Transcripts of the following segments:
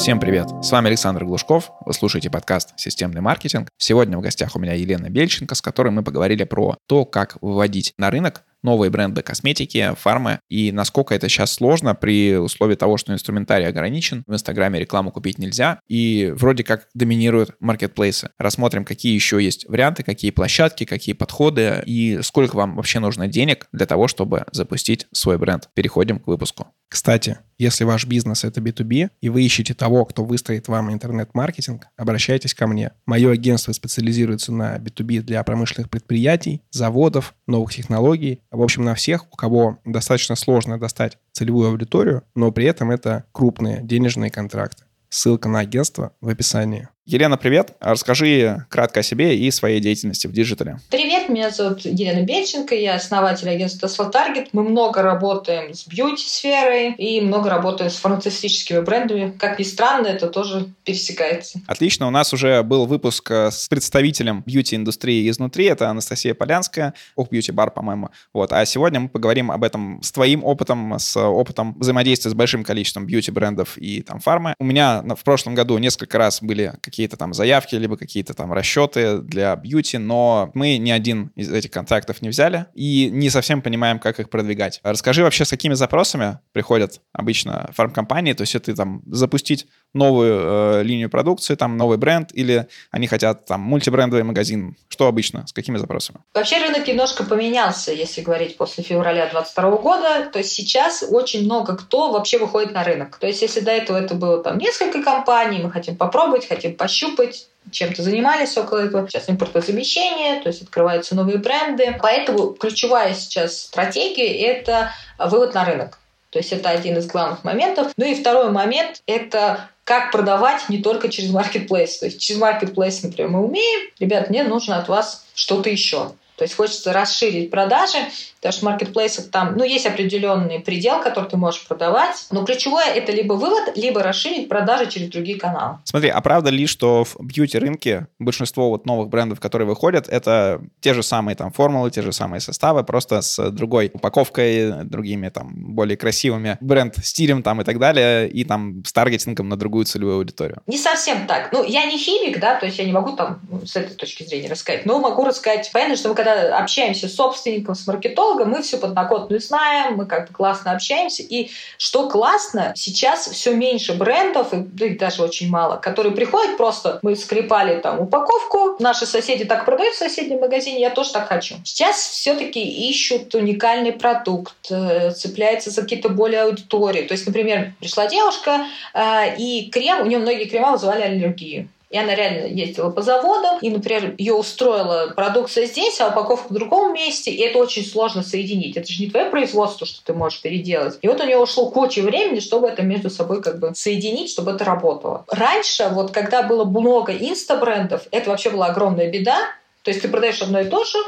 Всем привет! С вами Александр Глушков. Вы слушаете подкаст «Системный маркетинг». Сегодня в гостях у меня Елена Бельченко, с которой мы поговорили про то, как выводить на рынок новые бренды косметики, фармы, и насколько это сейчас сложно при условии того, что инструментарий ограничен, в Инстаграме рекламу купить нельзя, и вроде как доминируют маркетплейсы. Рассмотрим, какие еще есть варианты, какие площадки, какие подходы, и сколько вам вообще нужно денег для того, чтобы запустить свой бренд. Переходим к выпуску. Кстати, если ваш бизнес это B2B, и вы ищете того, кто выстроит вам интернет-маркетинг, обращайтесь ко мне. Мое агентство специализируется на B2B для промышленных предприятий, заводов, новых технологий, в общем, на всех, у кого достаточно сложно достать целевую аудиторию, но при этом это крупные денежные контракты. Ссылка на агентство в описании. Елена, привет. Расскажи кратко о себе и своей деятельности в диджитале. Привет, меня зовут Елена Бельченко, я основатель агентства Tesla Target. Мы много работаем с бьюти-сферой и много работаем с фармацевтическими брендами. Как ни странно, это тоже пересекается. Отлично. У нас уже был выпуск э, с представителем бьюти-индустрии изнутри. Это Анастасия Полянская, Oh Beauty Bar, по-моему. Вот. А сегодня мы поговорим об этом с твоим опытом, с опытом взаимодействия с большим количеством бьюти-брендов и там фармы. У меня в прошлом году несколько раз были какие-то там заявки, либо какие-то там расчеты для бьюти, но мы ни один из этих контактов не взяли и не совсем понимаем, как их продвигать. Расскажи вообще, с какими запросами приходят обычно фармкомпании, то есть это там запустить новую э, линию продукции, там новый бренд, или они хотят там мультибрендовый магазин? Что обычно? С какими запросами? Вообще рынок немножко поменялся, если говорить после февраля 2022 года. То есть сейчас очень много кто вообще выходит на рынок. То есть если до этого это было там несколько компаний, мы хотим попробовать, хотим пощупать, чем-то занимались около этого. Сейчас импортозамещение, то есть открываются новые бренды. Поэтому ключевая сейчас стратегия – это вывод на рынок. То есть это один из главных моментов. Ну и второй момент – это как продавать не только через маркетплейс. То есть через маркетплейс, например, мы умеем, ребят, мне нужно от вас что-то еще. То есть хочется расширить продажи, потому что в маркетплейсах там, ну, есть определенный предел, который ты можешь продавать, но ключевое это либо вывод, либо расширить продажи через другие каналы. Смотри, а правда ли, что в бьюти-рынке большинство вот новых брендов, которые выходят, это те же самые там формулы, те же самые составы, просто с другой упаковкой, другими там более красивыми бренд-стилем там и так далее, и там с таргетингом на другую целевую аудиторию? Не совсем так. Ну, я не химик, да, то есть я не могу там с этой точки зрения рассказать, но могу рассказать. Понятно, что мы когда когда общаемся с собственником, с маркетологом, мы всю подноготную знаем, мы как бы классно общаемся. И что классно, сейчас все меньше брендов, и, да даже очень мало, которые приходят просто, мы скрепали там упаковку, наши соседи так продают в соседнем магазине, я тоже так хочу. Сейчас все-таки ищут уникальный продукт, э, цепляются за какие-то более аудитории. То есть, например, пришла девушка, э, и крем, у нее многие крема вызывали аллергию. И она реально ездила по заводам, и, например, ее устроила продукция здесь, а упаковка в другом месте, и это очень сложно соединить. Это же не твое производство, что ты можешь переделать. И вот у нее ушло куча времени, чтобы это между собой как бы соединить, чтобы это работало. Раньше, вот когда было много инстабрендов, это вообще была огромная беда, то есть ты продаешь одно и то же,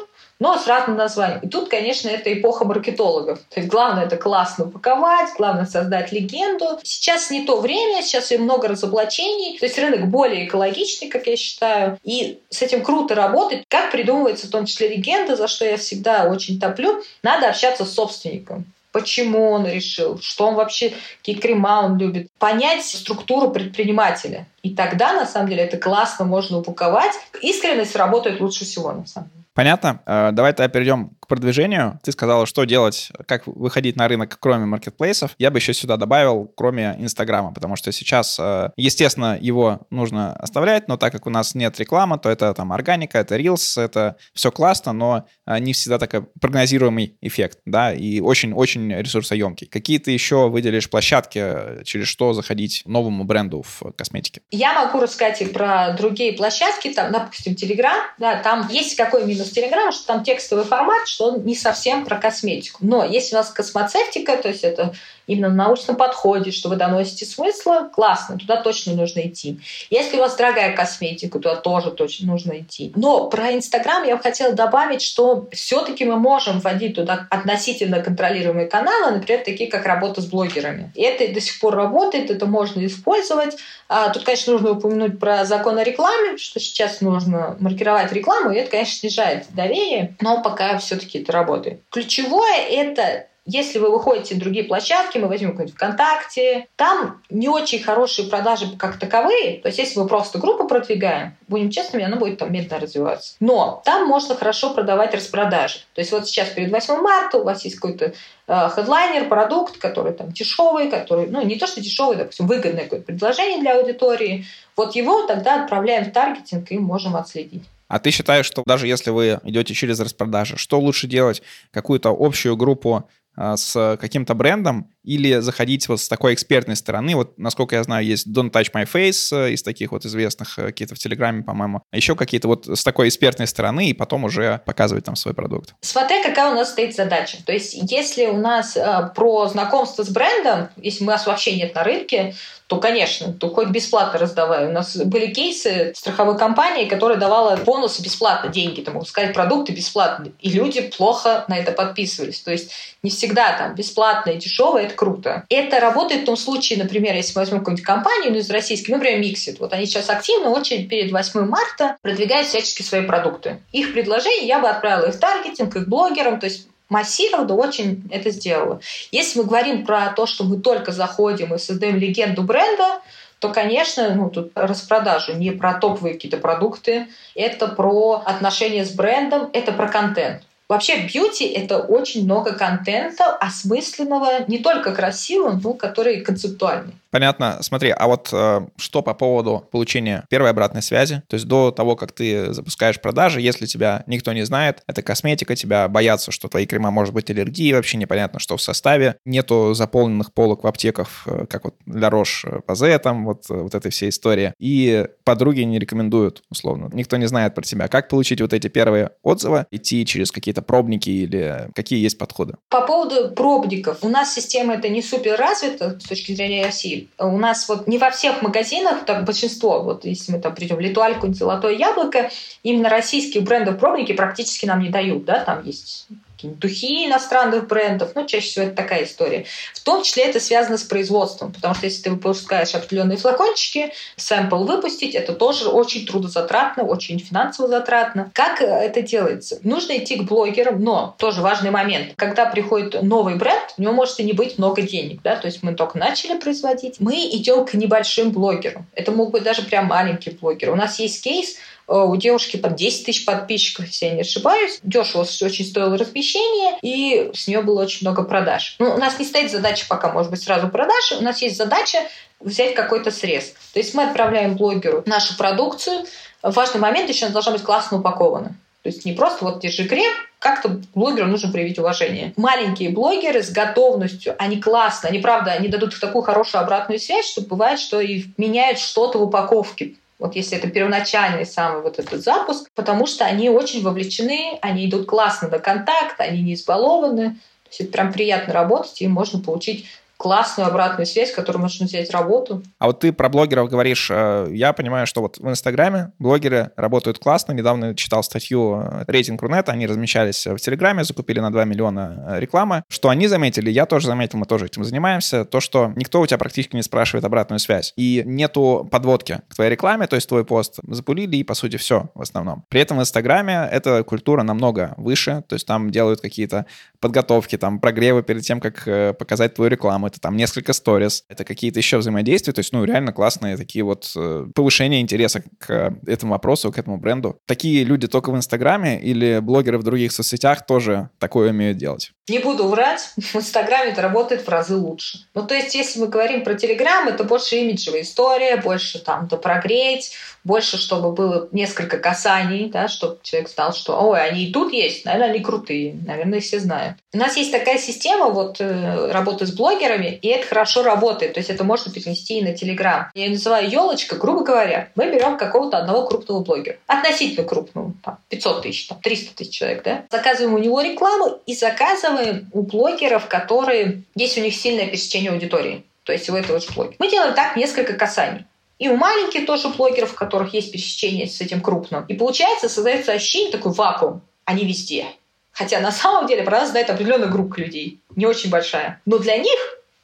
но с разным названием. И тут, конечно, это эпоха маркетологов. То есть главное это классно упаковать, главное создать легенду. Сейчас не то время, сейчас и много разоблачений. То есть рынок более экологичный, как я считаю. И с этим круто работать. Как придумывается в том числе легенда, за что я всегда очень топлю, надо общаться с собственником почему он решил, что он вообще, какие крема он любит. Понять структуру предпринимателя. И тогда, на самом деле, это классно можно упаковать. Искренность работает лучше всего, на самом деле. Понятно. Э, давай тогда перейдем продвижению. Ты сказала, что делать, как выходить на рынок, кроме маркетплейсов. Я бы еще сюда добавил, кроме Инстаграма, потому что сейчас, э, естественно, его нужно оставлять, но так как у нас нет рекламы, то это там органика, это Reels, это все классно, но э, не всегда такой прогнозируемый эффект, да, и очень-очень ресурсоемкий. Какие ты еще выделишь площадки, через что заходить новому бренду в косметике? Я могу рассказать и про другие площадки, там, допустим, Telegram, да, там есть какой минус Телеграма, что там текстовый формат, что он не совсем про косметику. Но если у нас космоцевтика, то есть это именно на научном подходе, что вы доносите смысла, классно, туда точно нужно идти. Если у вас дорогая косметика, туда тоже точно нужно идти. Но про Инстаграм я бы хотела добавить, что все-таки мы можем вводить туда относительно контролируемые каналы, например, такие как работа с блогерами. И это до сих пор работает, это можно использовать. А, тут, конечно, нужно упомянуть про закон о рекламе, что сейчас нужно маркировать рекламу, и это, конечно, снижает доверие, но пока все-таки это работает. Ключевое — это Если вы выходите на другие площадки, мы возьмем какой-нибудь ВКонтакте, там не очень хорошие продажи как таковые. То есть если мы просто группу продвигаем, будем честными, она будет там медленно развиваться. Но там можно хорошо продавать распродажи. То есть вот сейчас перед 8 марта у вас есть какой-то э, хедлайнер, продукт, который там дешевый, который, ну, не то, что дешевый, допустим, выгодное какое-то предложение для аудитории. Вот его тогда отправляем в таргетинг и можем отследить. А ты считаешь, что даже если вы идете через распродажи, что лучше делать? Какую-то общую группу с каким-то брендом или заходить вот с такой экспертной стороны. Вот, насколько я знаю, есть Don't Touch My Face э, из таких вот известных, э, какие-то в Телеграме, по-моему. А еще какие-то вот с такой экспертной стороны и потом уже показывать там свой продукт. Смотря какая у нас стоит задача. То есть если у нас э, про знакомство с брендом, если у нас вообще нет на рынке, то, конечно, то хоть бесплатно раздавай. У нас были кейсы страховой компании, которая давала бонусы бесплатно, деньги, там, сказать, продукты бесплатно. И люди плохо на это подписывались. То есть не всегда там бесплатно и дешево, это круто. Это работает в том случае, например, если мы возьмем какую-нибудь компанию, ну, из российских, например, Mixit. Вот они сейчас активно, очень перед 8 марта продвигают всячески свои продукты. Их предложения я бы отправила их в таргетинг, их блогерам, то есть массированно очень это сделала. Если мы говорим про то, что мы только заходим и создаем легенду бренда, то, конечно, ну, тут распродажу не про топовые какие-то продукты, это про отношения с брендом, это про контент. Вообще бьюти — это очень много контента, осмысленного, не только красивого, но который концептуальный. Понятно. Смотри, а вот э, что по поводу получения первой обратной связи? То есть до того, как ты запускаешь продажи, если тебя никто не знает, это косметика, тебя боятся, что твои крема может быть аллергии, вообще непонятно, что в составе. Нету заполненных полок в аптеках, э, как вот для Рош Пазе, там вот, э, вот этой всей истории. И подруги не рекомендуют, условно. Никто не знает про тебя. Как получить вот эти первые отзывы? Идти через какие-то пробники или какие есть подходы? По поводу пробников. У нас система это не супер развита с точки зрения России у нас вот не во всех магазинах, так большинство, вот если мы там придем Литуальку, Золотое яблоко, именно российских брендов пробники практически нам не дают, да, там есть духи иностранных брендов, ну, чаще всего это такая история. В том числе это связано с производством, потому что если ты выпускаешь определенные флакончики, сэмпл выпустить, это тоже очень трудозатратно, очень финансово затратно. Как это делается? Нужно идти к блогерам, но тоже важный момент. Когда приходит новый бренд, у него может и не быть много денег, да, то есть мы только начали производить, мы идем к небольшим блогерам. Это могут быть даже прям маленькие блогеры. У нас есть кейс, у девушки под 10 тысяч подписчиков, если я не ошибаюсь. Дешево очень стоило размещение, и с нее было очень много продаж. Ну, у нас не стоит задача пока, может быть, сразу продажи. У нас есть задача взять какой-то срез. То есть мы отправляем блогеру нашу продукцию. Важный момент еще она должна быть классно упакована. То есть не просто вот держи крем, как-то блогеру нужно проявить уважение. Маленькие блогеры с готовностью, они классно, они правда, они дадут такую хорошую обратную связь, что бывает, что и меняют что-то в упаковке вот если это первоначальный самый вот этот запуск, потому что они очень вовлечены, они идут классно до контакта, они не избалованы, то есть это прям приятно работать, и можно получить классную обратную связь, которую можно взять работу. А вот ты про блогеров говоришь. Э, я понимаю, что вот в Инстаграме блогеры работают классно. Недавно читал статью э, рейтинг Рунета. Они размещались в Телеграме, закупили на 2 миллиона э, рекламы. Что они заметили, я тоже заметил, мы тоже этим занимаемся. То, что никто у тебя практически не спрашивает обратную связь. И нету подводки к твоей рекламе, то есть твой пост запулили, и, по сути, все в основном. При этом в Инстаграме эта культура намного выше. То есть там делают какие-то подготовки, там прогревы перед тем, как показать твою рекламу это там несколько сторис, это какие-то еще взаимодействия, то есть, ну, реально классные такие вот э, повышения интереса к этому вопросу, к этому бренду. Такие люди только в Инстаграме или блогеры в других соцсетях тоже такое умеют делать? Не буду врать, в Инстаграме это работает в разы лучше. Ну, то есть, если мы говорим про Телеграм, это больше имиджевая история, больше там то прогреть, больше, чтобы было несколько касаний, да, чтобы человек знал, что, ой, они и тут есть, наверное, они крутые, наверное, все знают. У нас есть такая система вот э, работы с блогерами, и это хорошо работает, то есть это можно перенести и на Телеграм. Я ее называю елочка, грубо говоря, мы берем какого-то одного крупного блогера, относительно крупного, 500 тысяч, там, 300 тысяч человек, да, заказываем у него рекламу и заказываем у блогеров, которые, есть у них сильное пересечение аудитории, то есть у этого же блогера. Мы делаем так несколько касаний. И у маленьких тоже блогеров, у которых есть пересечение с этим крупным. И получается, создается ощущение, такой вакуум. Они везде. Хотя на самом деле про нас знает определенная группа людей, не очень большая. Но для них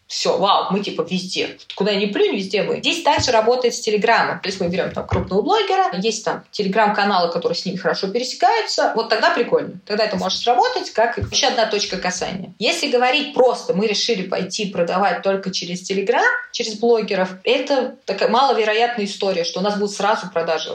все, вау, мы типа везде. Куда ни плюнь, везде мы. Здесь также работает с Телеграмом. То есть мы берем там крупного блогера, есть там Телеграм-каналы, которые с ними хорошо пересекаются. Вот тогда прикольно. Тогда это может сработать как еще одна точка касания. Если говорить просто, мы решили пойти продавать только через Телеграм, через блогеров, это такая маловероятная история, что у нас будут сразу продажи.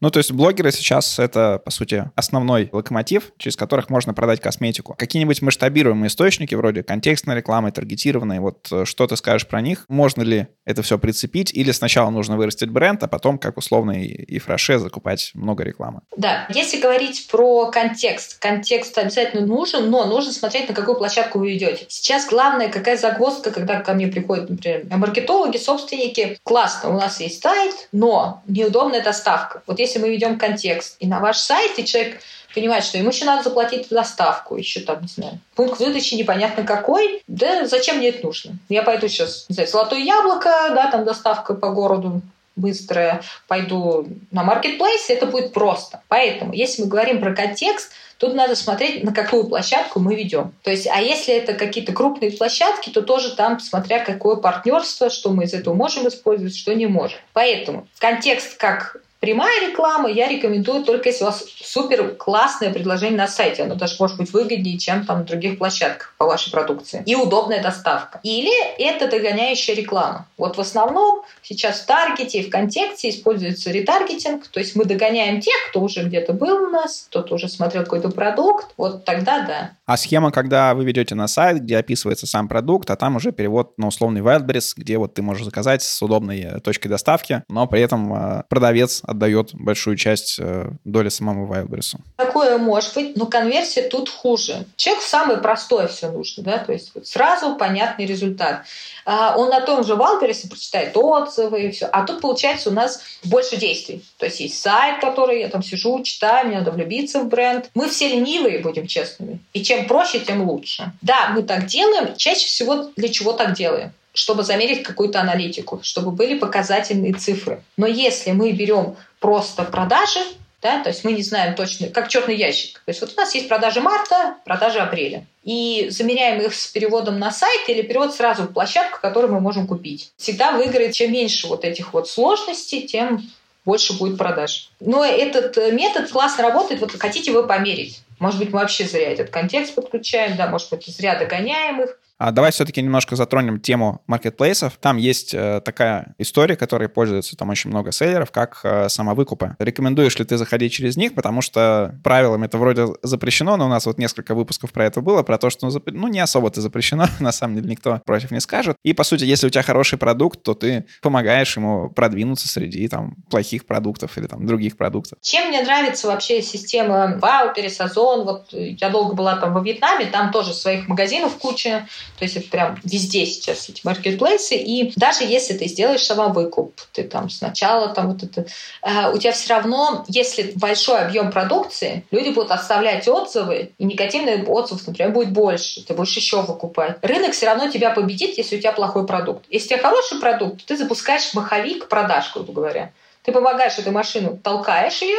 Ну, то есть блогеры сейчас это, по сути, основной локомотив, через которых можно продать косметику. Какие-нибудь масштабируемые источники, вроде контекстной рекламы, таргетированной, вот что ты скажешь про них? Можно ли это все прицепить? Или сначала нужно вырастить бренд, а потом, как условно и фраше, закупать много рекламы? Да, если говорить про контекст, контекст обязательно нужен, но нужно смотреть, на какую площадку вы идете. Сейчас главное, какая загвоздка, когда ко мне приходят, например, маркетологи, собственники. Классно, у нас есть сайт, но неудобная доставка. Вот если мы ведем контекст и на ваш сайт, и человек понимает, что ему еще надо заплатить доставку, еще там, не знаю, пункт выдачи непонятно какой, да зачем мне это нужно? Я пойду сейчас, не знаю, золотое яблоко, да, там доставка по городу, быстрая, пойду на маркетплейс, это будет просто. Поэтому, если мы говорим про контекст, Тут надо смотреть, на какую площадку мы ведем. То есть, а если это какие-то крупные площадки, то тоже там, смотря какое партнерство, что мы из этого можем использовать, что не можем. Поэтому контекст как Прямая реклама я рекомендую только если у вас супер классное предложение на сайте. Оно даже может быть выгоднее, чем там на других площадках по вашей продукции. И удобная доставка. Или это догоняющая реклама. Вот в основном сейчас в таргете и в контексте используется ретаргетинг. То есть мы догоняем тех, кто уже где-то был у нас, кто-то уже смотрел какой-то продукт. Вот тогда да. А схема, когда вы ведете на сайт, где описывается сам продукт, а там уже перевод на условный Wildberries, где вот ты можешь заказать с удобной э, точкой доставки, но при этом э, продавец отдает большую часть э, доли самому Wildberries. Такое может быть, но конверсия тут хуже. Человеку самое простое все нужно, да, то есть вот сразу понятный результат. А, он на том же Wildberries прочитает отзывы и все, а тут получается у нас больше действий. То есть есть сайт, который я там сижу, читаю, мне надо влюбиться в бренд. Мы все ленивые, будем честными. И чем проще, тем лучше. Да, мы так делаем. Чаще всего для чего так делаем? Чтобы замерить какую-то аналитику, чтобы были показательные цифры. Но если мы берем просто продажи, да, то есть мы не знаем точно, как черный ящик. То есть вот у нас есть продажи марта, продажи апреля. И замеряем их с переводом на сайт или перевод сразу в площадку, которую мы можем купить. Всегда выиграет, чем меньше вот этих вот сложностей, тем больше будет продаж. Но этот метод классно работает. Вот хотите вы померить. Может быть, мы вообще зря этот контекст подключаем, да, может быть, зря догоняем их. А давай все-таки немножко затронем тему маркетплейсов. Там есть э, такая история, которой пользуются там очень много селлеров, как э, самовыкупы. Рекомендуешь ли ты заходить через них, потому что правилами это вроде запрещено, но у нас вот несколько выпусков про это было, про то, что ну, ну не особо это запрещено, на самом деле никто против не скажет. И по сути, если у тебя хороший продукт, то ты помогаешь ему продвинуться среди там плохих продуктов или там других продуктов. Чем мне нравится вообще система Ваупери, Озон? Вот я долго была там во Вьетнаме, там тоже своих магазинов куча то есть это прям везде сейчас эти маркетплейсы. И даже если ты сделаешь самовыкуп, ты там сначала там вот это... Э, у тебя все равно, если большой объем продукции, люди будут оставлять отзывы, и негативных отзывов, например, будет больше. Ты будешь еще выкупать. Рынок все равно тебя победит, если у тебя плохой продукт. Если у тебя хороший продукт, ты запускаешь маховик продаж, грубо говоря. Ты помогаешь эту машину, толкаешь ее,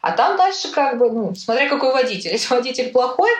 а там дальше как бы, ну, смотря какой водитель. Если водитель плохой,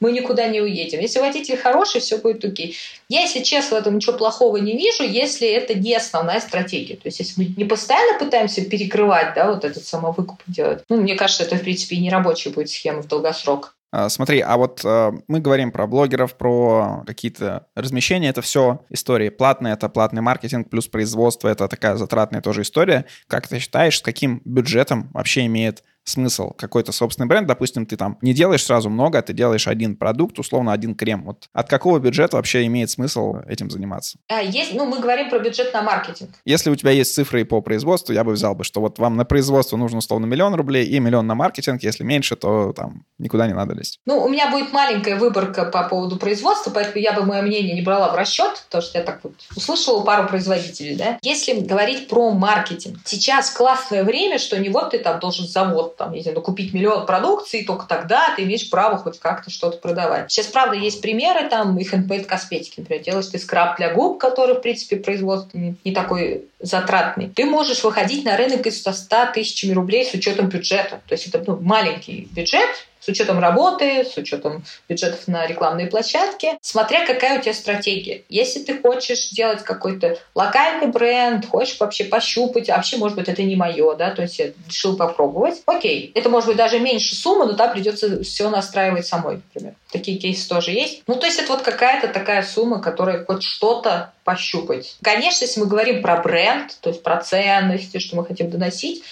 мы никуда не уедем. Если водитель хороший, все будет окей. Я, если честно, в этом ничего плохого не вижу, если это не основная стратегия. То есть, если мы не постоянно пытаемся перекрывать, да, вот этот самовыкуп делать, ну, мне кажется, это, в принципе, и не рабочая будет схема в долгосрок. А, смотри, а вот э, мы говорим про блогеров, про какие-то размещения, это все истории платные, это платный маркетинг, плюс производство, это такая затратная тоже история. Как ты считаешь, с каким бюджетом вообще имеет смысл какой-то собственный бренд. Допустим, ты там не делаешь сразу много, а ты делаешь один продукт, условно один крем. Вот от какого бюджета вообще имеет смысл этим заниматься? А, есть, ну, мы говорим про бюджет на маркетинг. Если у тебя есть цифры по производству, я бы взял бы, что вот вам на производство нужно условно миллион рублей и миллион на маркетинг. Если меньше, то там никуда не надо лезть. Ну, у меня будет маленькая выборка по поводу производства, поэтому я бы мое мнение не брала в расчет, потому что я так вот услышала пару производителей, да. Если говорить про маркетинг, сейчас классное время, что не вот ты там должен завод там, не знаю, купить миллион продукции, только тогда ты имеешь право хоть как-то что-то продавать. Сейчас, правда, есть примеры, там, и handmade косметики, например, делаешь ты скраб для губ, который, в принципе, производство не, такой затратный. Ты можешь выходить на рынок из 100 тысячами рублей с учетом бюджета. То есть это ну, маленький бюджет, с учетом работы, с учетом бюджетов на рекламные площадки, смотря какая у тебя стратегия. Если ты хочешь сделать какой-то локальный бренд, хочешь вообще пощупать, вообще, может быть, это не мое, да, то есть я решил попробовать, окей, это может быть даже меньше суммы, но там придется все настраивать самой, например. Такие кейсы тоже есть. Ну, то есть это вот какая-то такая сумма, которая хоть что-то пощупать. Конечно, если мы говорим про бренд, то есть про ценности, что мы хотим доносить,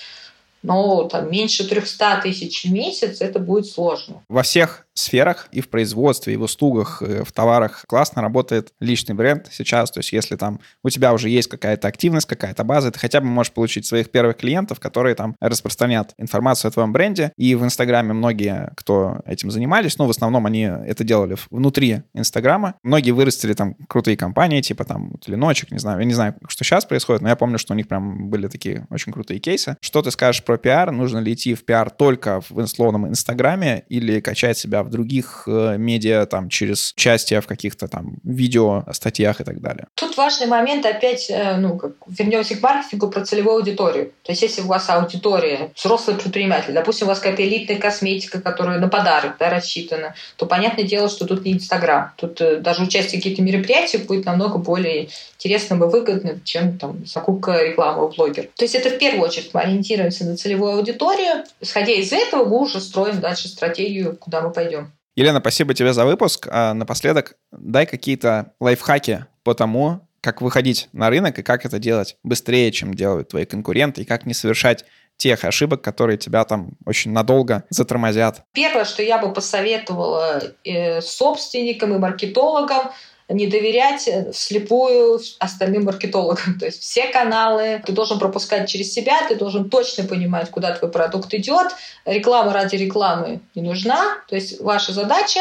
но там меньше 300 тысяч в месяц это будет сложно. Во всех сферах, и в производстве, и в услугах, и в товарах классно работает личный бренд сейчас. То есть если там у тебя уже есть какая-то активность, какая-то база, ты хотя бы можешь получить своих первых клиентов, которые там распространят информацию о твоем бренде. И в Инстаграме многие, кто этим занимались, ну, в основном они это делали внутри Инстаграма. Многие вырастили там крутые компании, типа там Теленочек, не знаю, я не знаю, что сейчас происходит, но я помню, что у них прям были такие очень крутые кейсы. Что ты скажешь про пиар? Нужно ли идти в пиар только в условном Инстаграме или качать себя в других э, медиа, там, через участие в каких-то там видео, статьях и так далее. Тут важный момент опять, э, ну, как, вернемся к маркетингу про целевую аудиторию. То есть если у вас аудитория, взрослый предприниматель, допустим, у вас какая-то элитная косметика, которая на подарок да, рассчитана, то понятное дело, что тут не Инстаграм. Тут э, даже участие в каких-то мероприятиях будет намного более интересным и выгодным, чем там закупка рекламы у блогера. То есть это в первую очередь мы ориентируемся на целевую аудиторию. Исходя из этого, мы уже строим дальше стратегию, куда мы пойдем. Елена, спасибо тебе за выпуск. А напоследок дай какие-то лайфхаки по тому, как выходить на рынок и как это делать быстрее, чем делают твои конкуренты, и как не совершать тех ошибок, которые тебя там очень надолго затормозят. Первое, что я бы посоветовала э, собственникам и маркетологам, не доверять э, вслепую остальным маркетологам. То есть все каналы ты должен пропускать через себя, ты должен точно понимать, куда твой продукт идет. Реклама ради рекламы не нужна. То есть ваша задача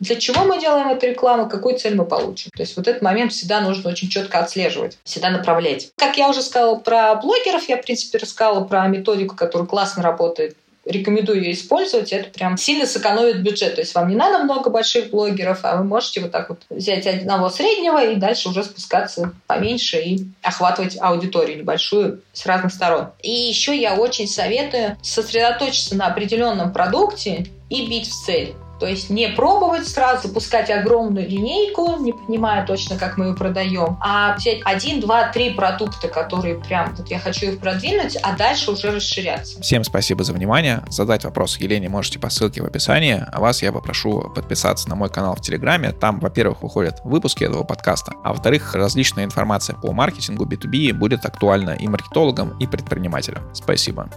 для чего мы делаем эту рекламу, какую цель мы получим. То есть вот этот момент всегда нужно очень четко отслеживать, всегда направлять. Как я уже сказала про блогеров, я, в принципе, рассказала про методику, которая классно работает рекомендую ее использовать, это прям сильно сэкономит бюджет. То есть вам не надо много больших блогеров, а вы можете вот так вот взять одного среднего и дальше уже спускаться поменьше и охватывать аудиторию небольшую с разных сторон. И еще я очень советую сосредоточиться на определенном продукте и бить в цель. То есть не пробовать сразу, запускать огромную линейку, не понимая точно, как мы ее продаем, а взять один, два, три продукта, которые прям вот я хочу их продвинуть, а дальше уже расширяться. Всем спасибо за внимание. Задать вопрос Елене можете по ссылке в описании, а вас я попрошу подписаться на мой канал в Телеграме. Там, во-первых, выходят выпуски этого подкаста, а во-вторых, различная информация по маркетингу B2B будет актуальна и маркетологам, и предпринимателям. Спасибо.